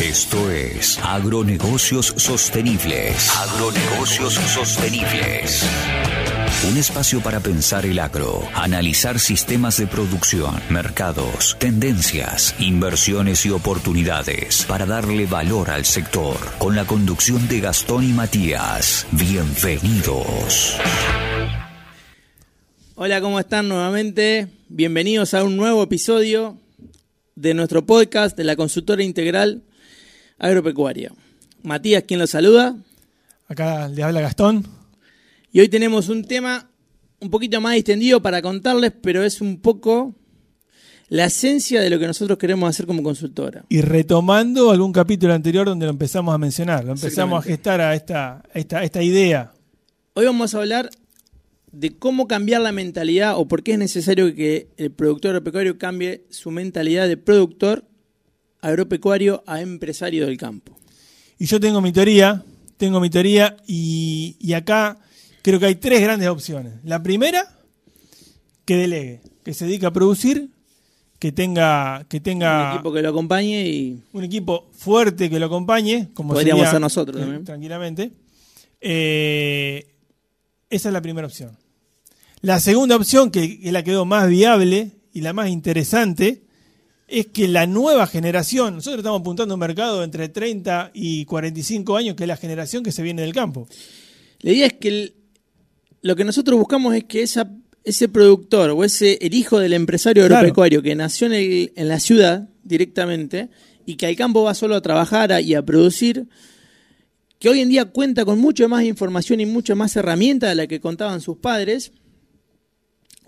Esto es Agronegocios Sostenibles. Agronegocios Sostenibles. Un espacio para pensar el agro, analizar sistemas de producción, mercados, tendencias, inversiones y oportunidades para darle valor al sector. Con la conducción de Gastón y Matías. Bienvenidos. Hola, ¿cómo están nuevamente? Bienvenidos a un nuevo episodio de nuestro podcast de la consultora integral agropecuaria. Matías, quien lo saluda. Acá le habla Gastón. Y hoy tenemos un tema un poquito más distendido para contarles, pero es un poco la esencia de lo que nosotros queremos hacer como consultora. Y retomando algún capítulo anterior donde lo empezamos a mencionar, lo empezamos a gestar a esta, a esta, a esta idea. Hoy vamos a hablar de cómo cambiar la mentalidad o por qué es necesario que el productor agropecuario cambie su mentalidad de productor agropecuario a empresario del campo. Y yo tengo mi teoría, tengo mi teoría y, y acá creo que hay tres grandes opciones. La primera, que delegue, que se dedique a producir, que tenga, que tenga Un equipo que lo acompañe y un equipo fuerte que lo acompañe, como Podríamos ser nosotros eh, también. tranquilamente. Eh, esa es la primera opción. La segunda opción, que es la que veo más viable y la más interesante, es que la nueva generación, nosotros estamos apuntando a un mercado entre 30 y 45 años, que es la generación que se viene del campo. La idea es que el- lo que nosotros buscamos es que esa, ese productor o ese el hijo del empresario Claro. agropecuario que nació en, el- en la ciudad directamente y que al campo va solo a trabajar a- y a producir, que hoy en día cuenta con mucho más información y mucho más herramientas de la que contaban sus padres,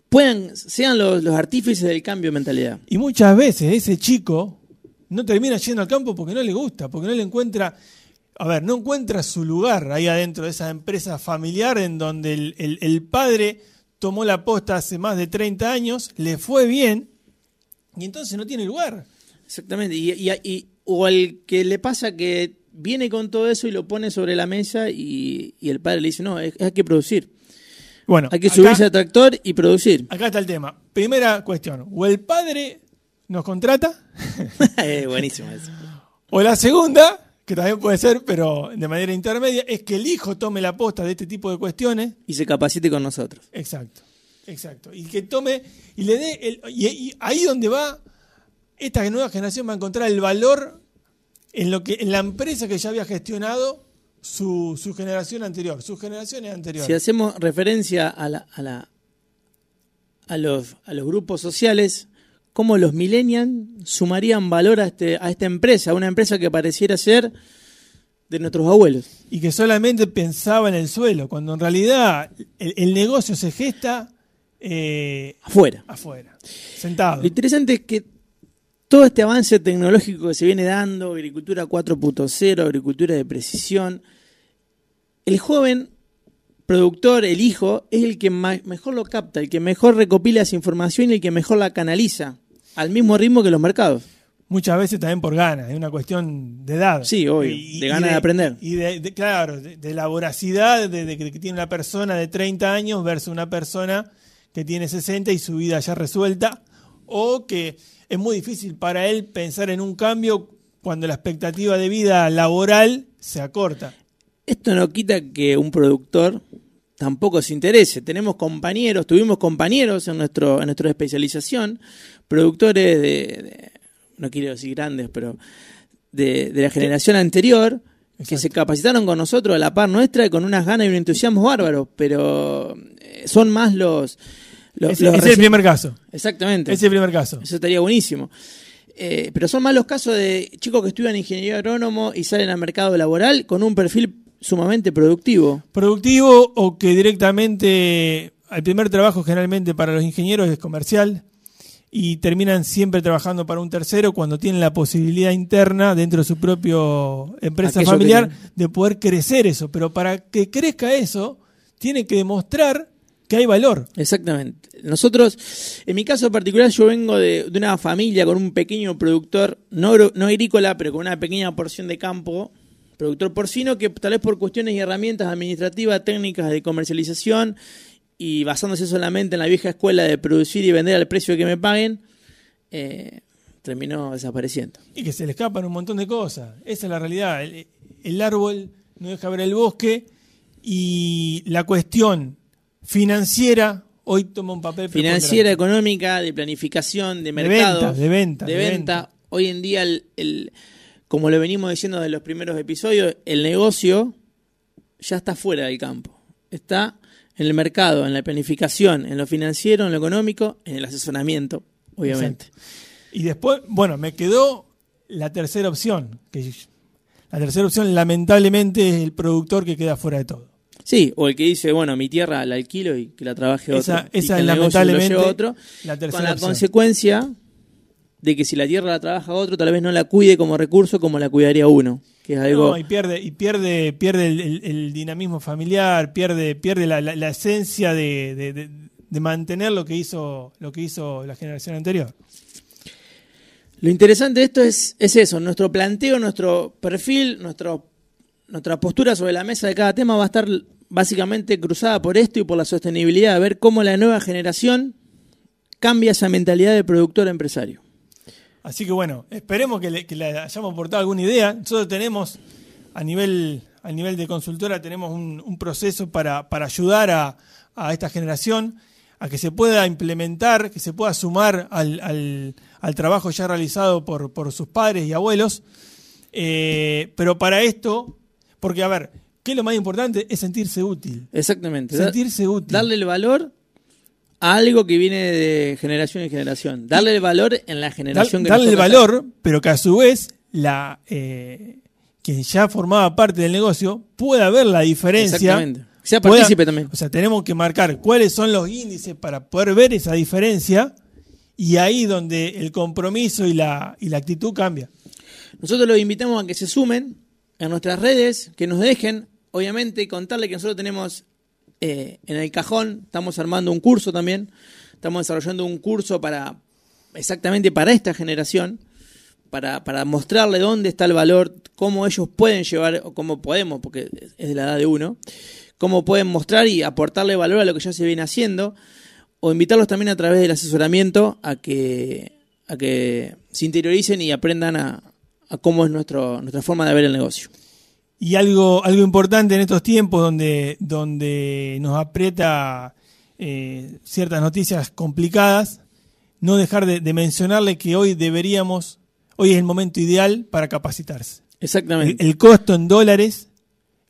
puedan, sean los, los artífices del cambio de mentalidad. Y muchas veces ese chico no termina yendo al campo porque no le gusta, porque no le encuentra, a ver, no encuentra su lugar ahí adentro de esa empresa familiar en donde el, el- el padre tomó la posta hace más de 30 años, le fue bien y entonces no tiene lugar. Exactamente. Y, y- y- o al que le pasa que viene con todo eso y lo pone sobre la mesa y, y el padre le dice, no, es- hay que producir. Bueno, Hay que acá- subirse al tractor y producir. acá está el tema. Primera cuestión, o el padre nos contrata, Eh, buenísimo eso. o la segunda, que también puede ser, pero de manera intermedia, es que el hijo tome la posta de este tipo de cuestiones Y se capacite con nosotros. Exacto, exacto. Y que tome y le dé el, y, y ahí donde va esta nueva generación va a encontrar el valor en lo que en la empresa que ya había gestionado su, su generación anterior, sus generaciones anteriores. Si hacemos referencia a, la, a, la, a, los, a los grupos sociales, ¿cómo los millennials sumarían valor a, este, a esta empresa? A una empresa que pareciera ser de nuestros abuelos. Y que solamente pensaba en el suelo, cuando en realidad el, el negocio se gesta eh, Afuera. afuera, sentado. Lo interesante es que todo este avance tecnológico que se viene dando, agricultura 4.0, agricultura de precisión, el joven productor, el hijo, es el que mejor lo capta, el que mejor recopila esa información y el que mejor la canaliza, al mismo ritmo que los mercados. Muchas veces también por ganas, es una cuestión de edad. Sí, obvio, de ganas de aprender. Y de, de- claro, de, de la voracidad de, que tiene una persona de 30 años versus una persona que tiene 60 y su vida ya resuelta, o que es muy difícil para él pensar en un cambio cuando la expectativa de vida laboral se acorta. Esto no quita que un productor tampoco se interese. Tenemos compañeros, tuvimos compañeros en, nuestro, en nuestra especialización, productores de, de- no quiero decir grandes, pero de, de la generación anterior, que se capacitaron con nosotros a la par nuestra y con unas ganas y un entusiasmo bárbaros, pero eh, son más los... los, Ese, los ese es el primer caso. Exactamente. Ese es el primer caso. Eso estaría buenísimo. Eh, pero son más los casos de chicos que estudian ingeniería agrónomo y salen al mercado laboral con un perfil sumamente productivo. Productivo o que directamente el primer trabajo generalmente para los ingenieros es comercial y terminan siempre trabajando para un tercero cuando tienen la posibilidad interna dentro de su propio empresa Aquello familiar de poder crecer eso. Pero para que crezca eso, tiene que demostrar que hay valor. Exactamente. Nosotros, en mi caso particular, yo vengo de, de una familia con un pequeño productor, no, no agrícola, pero con una pequeña porción de campo, productor porcino, que tal vez por cuestiones y herramientas administrativas, técnicas de comercialización y basándose solamente en la vieja escuela de producir y vender al precio que me paguen, eh, terminó desapareciendo. Y que se le escapan un montón de cosas. Esa es la realidad. El, el árbol no deja ver el bosque y la cuestión financiera hoy toma un papel financiera, económica, de planificación, de mercado, de venta, de, venta. Hoy en día, el, como lo venimos diciendo de los primeros episodios, el negocio ya está fuera del campo. Está en el mercado, en la planificación, en lo financiero, en lo económico, en el asesoramiento, obviamente. Y después, bueno, me quedó la tercera opción. Que la tercera opción, lamentablemente, es el productor que queda fuera de todo. Sí, o el que dice, bueno, mi tierra la alquilo y que la trabaje otro. Esa, esa es lamentablemente otro, la con la consecuencia de que si la tierra la trabaja otro, tal vez no la cuide como recurso como la cuidaría uno. Que es algo... No, y pierde, y pierde, pierde el, dinamismo familiar, pierde, pierde la, la, esencia de, de, mantener lo que hizo, lo que hizo la generación anterior. Lo interesante de esto es, es eso, nuestro planteo, nuestro perfil, nuestro, nuestra postura sobre la mesa de cada tema va a estar básicamente cruzada por esto y por la sostenibilidad, a ver cómo la nueva generación cambia esa mentalidad de productor empresario. Así que bueno, esperemos que le, hayamos aportado alguna idea. Nosotros tenemos, a nivel, a nivel de consultora, tenemos un, proceso para, para ayudar a, a, esta generación a que se pueda implementar, que se pueda sumar al, al, trabajo ya realizado por, por, sus padres y abuelos. Eh, pero para esto, porque a ver, ¿Qué es lo más importante? Es sentirse útil. Exactamente. Sentirse útil. Darle el valor algo que viene de generación en generación. Darle el valor en la generación que Darle el valor, pero que a su vez la eh, quien ya formaba parte del negocio pueda ver la diferencia. Exactamente. Sea partícipe también. O sea, tenemos que marcar cuáles son los índices para poder ver esa diferencia y ahí donde el compromiso y la, y la actitud cambia. Nosotros los invitamos a que se sumen en nuestras redes, que nos dejen obviamente contarle que nosotros tenemos eh, en el cajón, estamos armando un curso también, estamos desarrollando un curso para exactamente para esta generación, para, para mostrarle dónde está el valor, cómo ellos pueden llevar, o cómo podemos, porque es de la edad de uno, cómo pueden mostrar y aportarle valor a lo que ya se viene haciendo, o invitarlos también a través del asesoramiento a que, a que se interioricen y aprendan a, a cómo es nuestro, nuestra forma de ver el negocio. Y algo, algo importante en estos tiempos donde, donde nos aprieta eh, ciertas noticias complicadas, no dejar de, mencionarle que hoy deberíamos, hoy es el momento ideal para capacitarse. Exactamente. El, costo en dólares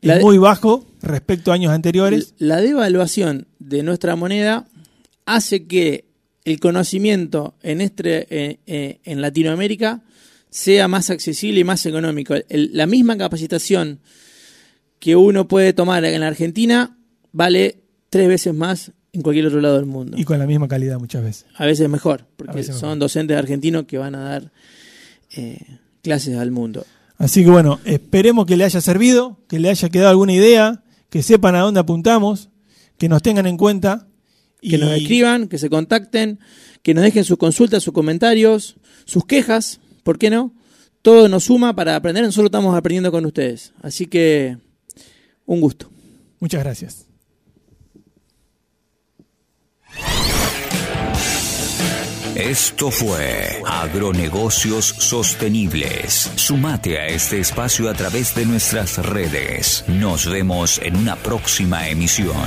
es muy bajo respecto a años anteriores. La devaluación de nuestra moneda hace que el conocimiento en, este, eh, eh, en Latinoamérica sea más accesible y más económico. la misma capacitación que uno puede tomar en la Argentina vale tres veces más en cualquier otro lado del mundo. Y con la misma calidad muchas veces. A veces mejor, porque son docentes argentinos que van a dar eh, clases al mundo. Así que bueno, esperemos que le haya servido, que le haya quedado alguna idea, que sepan a dónde apuntamos, que nos tengan en cuenta. Y... Que nos escriban, que se contacten, que nos dejen sus consultas, sus comentarios, sus quejas, ¿por qué no? Todo nos suma para aprender, nosotros estamos aprendiendo con ustedes. Así que, un gusto. Muchas gracias. Esto fue Agronegocios Sostenibles. Sumate a este espacio a través de nuestras redes. Nos vemos en una próxima emisión.